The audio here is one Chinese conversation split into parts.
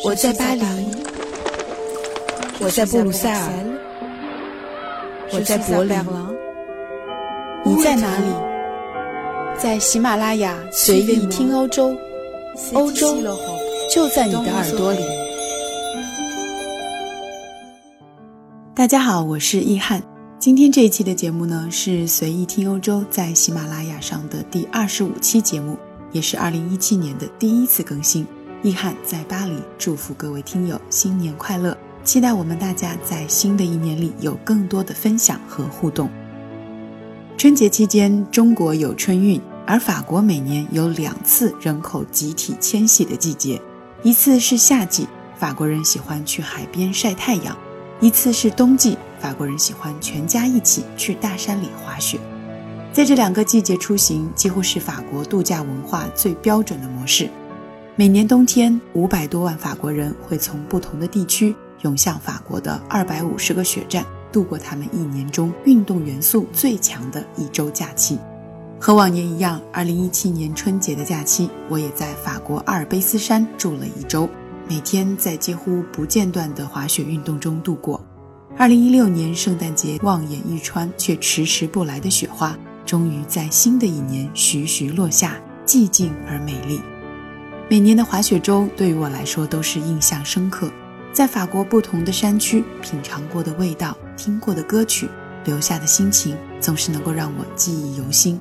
我在巴黎，我在布鲁塞尔，我在柏林，你在哪里？在喜马拉雅随意听欧洲，欧洲就在你的耳朵里。大家好，我是易翰。今天这一期的节目呢，是随意听欧洲在喜马拉雅上的第二十五期节目，也是二零一七年的第一次更新。易翰在巴黎，祝福各位听友新年快乐！期待我们大家在新的一年里有更多的分享和互动。春节期间，中国有春运，而法国每年有两次人口集体迁徙的季节，一次是夏季，法国人喜欢去海边晒太阳；一次是冬季，法国人喜欢全家一起去大山里滑雪。在这两个季节出行，几乎是法国度假文化最标准的模式。每年冬天，五百多万法国人会从不同的地区涌向法国的二百五十个雪站，度过他们一年中运动元素最强的一周假期。和往年一样，二零一七年春节的假期，我也在法国阿尔卑斯山住了一周，每天在几乎不间断的滑雪运动中度过。二零一六年圣诞节望眼欲穿却迟迟不来的雪花，终于在新的一年徐徐落下，寂静而美丽。每年的滑雪周对于我来说都是印象深刻，在法国不同的山区品尝过的味道、听过的歌曲、留下的心情，总是能够让我记忆犹新。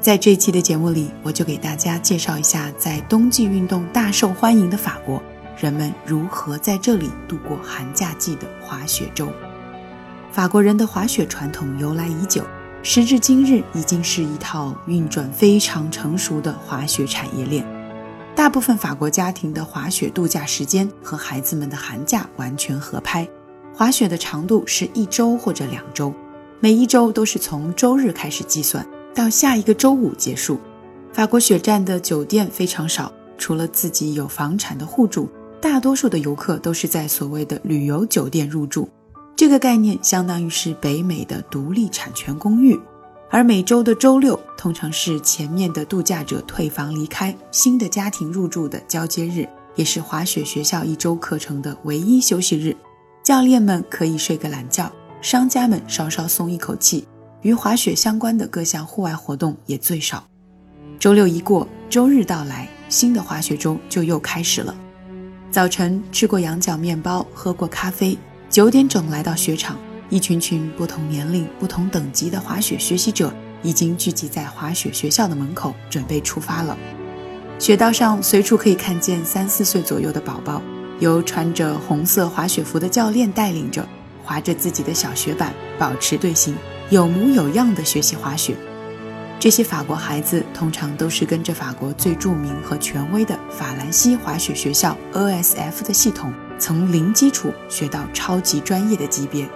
在这期的节目里，我就给大家介绍一下，在冬季运动大受欢迎的法国，人们如何在这里度过寒假季的滑雪周。法国人的滑雪传统由来已久，时至今日已经是一套运转非常成熟的滑雪产业链。大部分法国家庭的滑雪度假时间和孩子们的寒假完全合拍，滑雪的长度是一周或者两周，每一周都是从周日开始计算，到下一个周五结束。法国雪站的酒店非常少，除了自己有房产的户主，大多数的游客都是在所谓的旅游酒店入住。这个概念相当于是北美的独立产权公寓。而每周的周六通常是前面的度假者退房离开，新的家庭入住的交接日，也是滑雪学校一周课程的唯一休息日。教练们可以睡个懒觉，商家们稍稍松一口气。与滑雪相关的各项户外活动也最少。周六一过，周日到来，新的滑雪周就又开始了。早晨吃过羊角面包，喝过咖啡，九点整来到雪场。一群群不同年龄、不同等级的滑雪学习者已经聚集在滑雪学校的门口，准备出发了。雪道上随处可以看见三四岁左右的宝宝，由穿着红色滑雪服的教练带领着，滑着自己的小雪板，保持队形，有模有样的学习滑雪。这些法国孩子通常都是跟着法国最著名和权威的法兰西滑雪学校 OSF 的系统，从零基础学到超级专业的级别。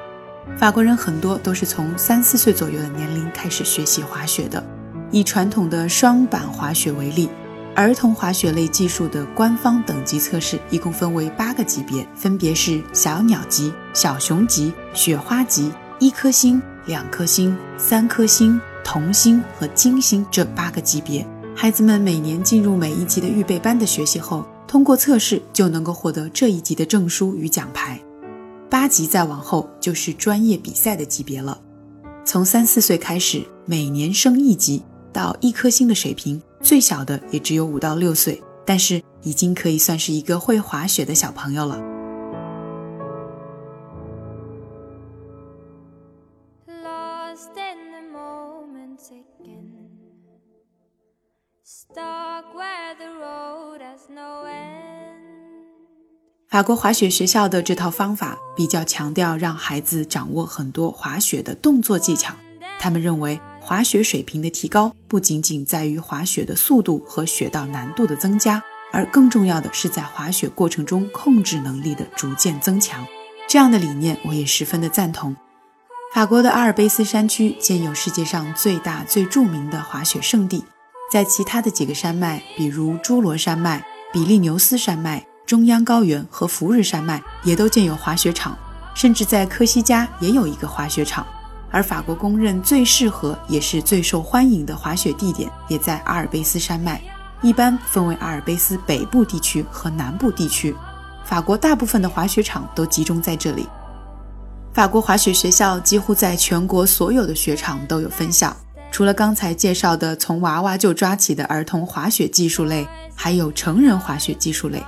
法国人很多都是从三四岁左右的年龄开始学习滑雪的。以传统的双板滑雪为例，儿童滑雪类技术的官方等级测试一共分为八个级别，分别是小鸟级、小熊级、雪花级、一颗星、两颗星、三颗星、童星和金星这八个级别。孩子们每年进入每一级的预备班的学习后，通过测试就能够获得这一级的证书与奖牌。八级再往后就是专业比赛的级别了。从三四岁开始，每年升一级到一颗星的水平，最小的也只有五到六岁，但是已经可以算是一个会滑雪的小朋友了。法国滑雪学校的这套方法比较强调让孩子掌握很多滑雪的动作技巧。他们认为，滑雪水平的提高不仅仅在于滑雪的速度和雪道难度的增加，而更重要的是在滑雪过程中控制能力的逐渐增强。这样的理念我也十分的赞同。法国的阿尔卑斯山区建有世界上最大最著名的滑雪胜地，在其他的几个山脉，比如侏罗山脉、比利牛斯山脉。中央高原和福日山脉也都建有滑雪场，甚至在科西嘉也有一个滑雪场。而法国公认最适合也是最受欢迎的滑雪地点也在阿尔卑斯山脉，一般分为阿尔卑斯北部地区和南部地区。法国大部分的滑雪场都集中在这里。法国滑雪学校几乎在全国所有的雪场都有分校，除了刚才介绍的从娃娃就抓起的儿童滑雪技术类，还有成人滑雪技术类。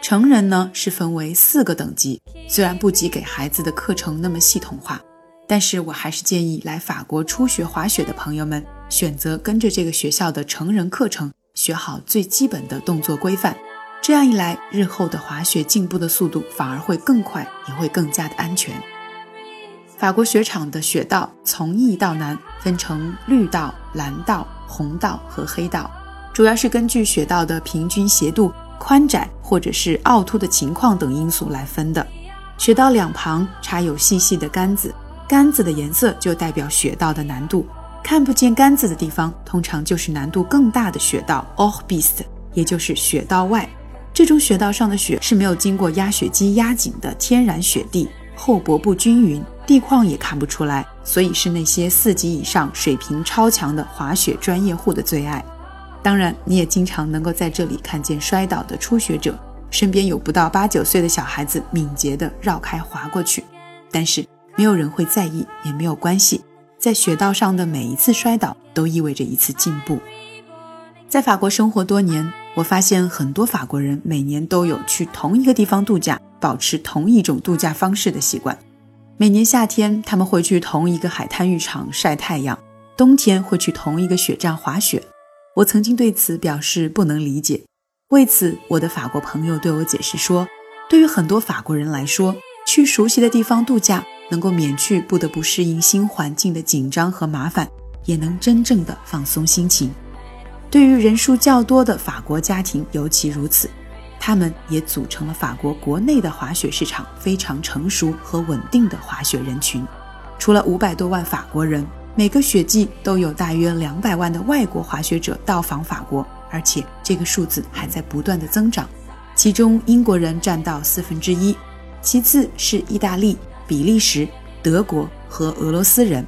成人呢是分为四个等级，虽然不及给孩子的课程那么系统化，但是我还是建议来法国初学滑雪的朋友们选择跟着这个学校的成人课程，学好最基本的动作规范。这样一来，日后的滑雪进步的速度反而会更快，也会更加的安全。法国雪场的雪道从易到难分成绿道、蓝道、红道和黑道，主要是根据雪道的平均斜度、宽窄或者是凹凸的情况等因素来分的。雪道两旁插有细细的杆子，杆子的颜色就代表雪道的难度。看不见杆子的地方，通常就是难度更大的雪道 o h b i s t 也就是雪道外。这种雪道上的雪是没有经过压雪机压紧的天然雪地，厚薄不均匀。地况也看不出来，所以是那些四级以上、水平超强的滑雪专业户的最爱。当然，你也经常能够在这里看见摔倒的初学者，身边有不到八九岁的小孩子敏捷地绕开滑过去。但是没有人会在意，也没有关系。在雪道上的每一次摔倒都意味着一次进步。在法国生活多年，我发现很多法国人每年都有去同一个地方度假，保持同一种度假方式的习惯。每年夏天，他们会去同一个海滩浴场晒太阳；冬天会去同一个雪站滑雪。我曾经对此表示不能理解。为此，我的法国朋友对我解释说，对于很多法国人来说，去熟悉的地方度假能够免去不得不适应新环境的紧张和麻烦，也能真正的放松心情。对于人数较多的法国家庭尤其如此。他们也组成了法国国内的滑雪市场非常成熟和稳定的滑雪人群。除了五百多万法国人，每个雪季都有大约两百万的外国滑雪者到访法国，而且这个数字还在不断的增长。其中英国人占到四分之一，其次是意大利、比利时、德国和俄罗斯人。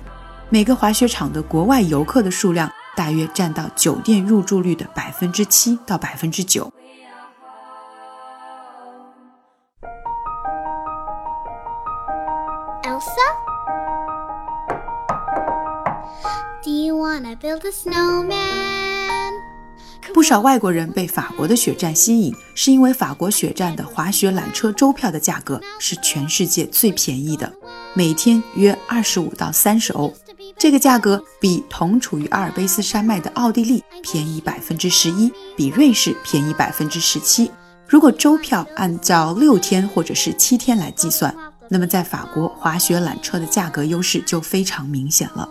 每个滑雪场的国外游客的数量大约占到酒店入住率的百分之七到百分之九。不少外国人被法国的雪站吸引，是因为法国雪站的滑雪缆车周票的价格是全世界最便宜的，每天约二十五到三十欧。这个价格比同处于阿尔卑斯山脉的奥地利便宜百分之十一，比瑞士便宜百分之十七。如果周票按照六天或者是七天来计算。那么，在法国滑雪缆车的价格优势就非常明显了。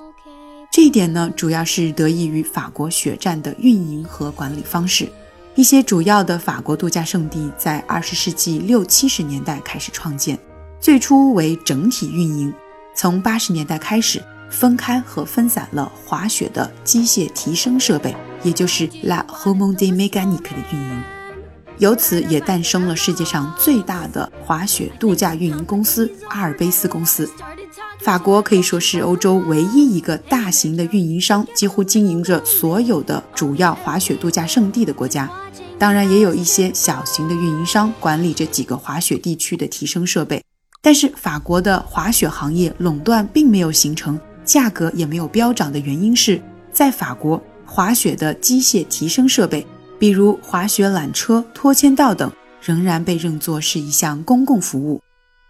这一点呢，主要是得益于法国雪站的运营和管理方式。一些主要的法国度假胜地在二十世纪六七十年代开始创建，最初为整体运营，从八十年代开始分开和分散了滑雪的机械提升设备，也就是 La h o m o d e Mécanique 的运营。由此也诞生了世界上最大的滑雪度假运营公司阿尔卑斯公司。法国可以说是欧洲唯一一个大型的运营商，几乎经营着所有的主要滑雪度假胜地的国家。当然，也有一些小型的运营商管理着几个滑雪地区的提升设备。但是，法国的滑雪行业垄断并没有形成，价格也没有飙涨的原因是在法国滑雪的机械提升设备。比如滑雪缆车、拖牵道等，仍然被认作是一项公共服务。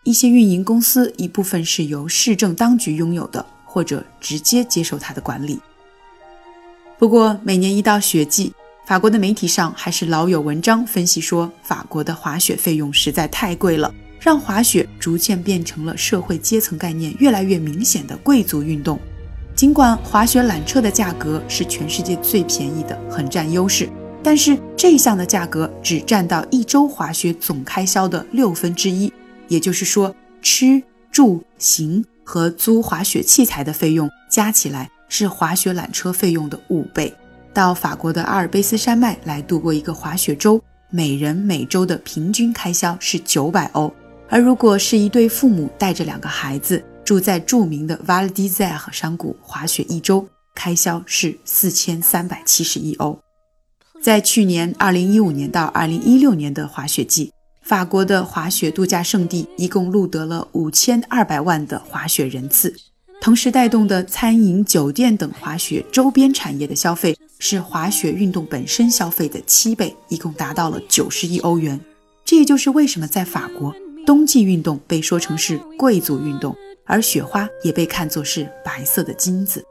一些运营公司一部分是由市政当局拥有的，或者直接接受它的管理。不过，每年一到雪季，法国的媒体上还是老有文章分析说，法国的滑雪费用实在太贵了，让滑雪逐渐变成了社会阶层概念越来越明显的贵族运动。尽管滑雪缆车的价格是全世界最便宜的，很占优势。但是这项的价格只占到一周滑雪总开销的六分之一，也就是说，吃住行和租滑雪器材的费用加起来是滑雪缆车费用的五倍。到法国的阿尔卑斯山脉来度过一个滑雪周，每人每周的平均开销是九百欧，而如果是一对父母带着两个孩子住在著名的 Val d'Isère 山谷滑雪一周，开销是四千三百七十一欧。在去年二零一五年到二零一六年的滑雪季，法国的滑雪度假胜地一共录得了五千二百万的滑雪人次，同时带动的餐饮、酒店等滑雪周边产业的消费是滑雪运动本身消费的七倍，一共达到了九十亿欧元。这也就是为什么在法国，冬季运动被说成是贵族运动，而雪花也被看作是白色的金子。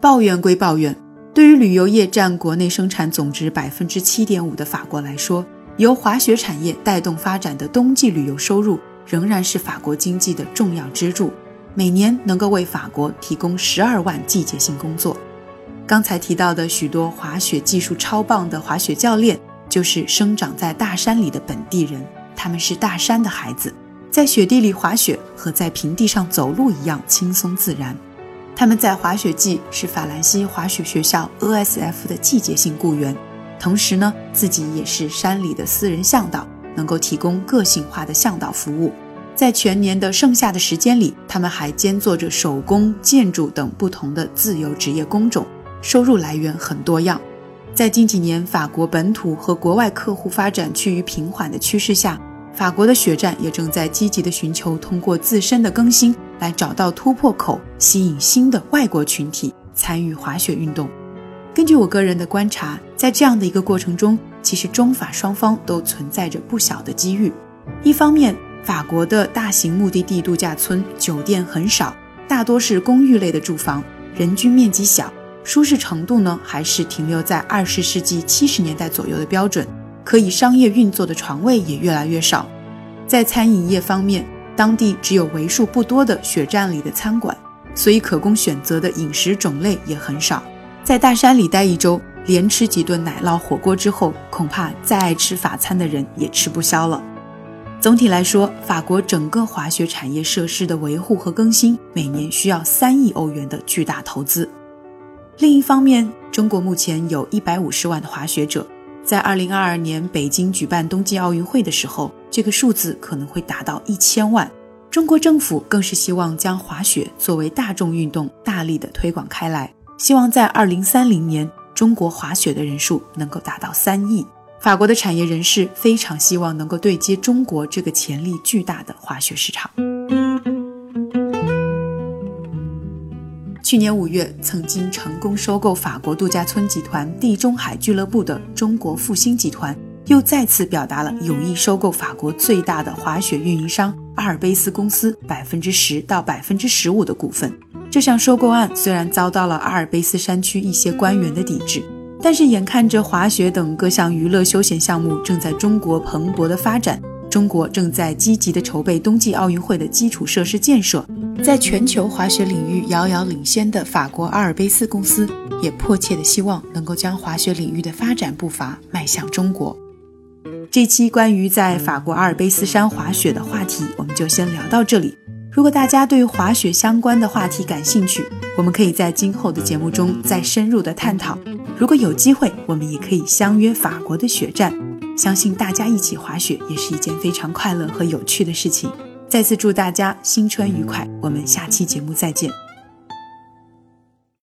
抱怨归抱怨。对于旅游业占国内生产总值百分之七点五的法国来说，由滑雪产业带动发展的冬季旅游收入仍然是法国经济的重要支柱，每年能够为法国提供十二万季节性工作。刚才提到的许多滑雪技术超棒的滑雪教练，就是生长在大山里的本地人，他们是大山的孩子，在雪地里滑雪和在平地上走路一样轻松自然。他们在滑雪季是法兰西滑雪学校 OSF 的季节性雇员，同时呢，自己也是山里的私人向导，能够提供个性化的向导服务。在全年的剩下的时间里，他们还兼做着手工、建筑等不同的自由职业工种，收入来源很多样。在近几年法国本土和国外客户发展趋于平缓的趋势下，法国的血战也正在积极地寻求通过自身的更新来找到突破口，吸引新的外国群体参与滑雪运动。根据我个人的观察，在这样的一个过程中，其实中法双方都存在着不小的机遇。一方面，法国的大型目的地度假村酒店很少，大多是公寓类的住房，人均面积小，舒适程度呢还是停留在二十世纪七十年代左右的标准。可以商业运作的床位也越来越少，在餐饮业方面，当地只有为数不多的雪站里的餐馆，所以可供选择的饮食种类也很少。在大山里待一周，连吃几顿奶酪火锅之后，恐怕再爱吃法餐的人也吃不消了。总体来说，法国整个滑雪产业设施的维护和更新，每年需要三亿欧元的巨大投资。另一方面，中国目前有一百五十万的滑雪者。在二零二二年北京举办冬季奥运会的时候，这个数字可能会达到一千万。中国政府更是希望将滑雪作为大众运动，大力的推广开来，希望在二零三零年，中国滑雪的人数能够达到三亿。法国的产业人士非常希望能够对接中国这个潜力巨大的滑雪市场。去年五月，曾经成功收购法国度假村集团地中海俱乐部的中国复兴集团，又再次表达了有意收购法国最大的滑雪运营商阿尔卑斯公司百分之十到百分之十五的股份。这项收购案虽然遭到了阿尔卑斯山区一些官员的抵制，但是眼看着滑雪等各项娱乐休闲项目正在中国蓬勃的发展。中国正在积极地筹备冬季奥运会的基础设施建设，在全球滑雪领域遥遥领先的法国阿尔卑斯公司，也迫切地希望能够将滑雪领域的发展步伐迈向中国。这期关于在法国阿尔卑斯山滑雪的话题，我们就先聊到这里。如果大家对滑雪相关的话题感兴趣，我们可以在今后的节目中再深入的探讨。如果有机会，我们也可以相约法国的雪站。相信大家一起滑雪也是一件非常快乐和有趣的事情。再次祝大家新春愉快，我们下期节目再见。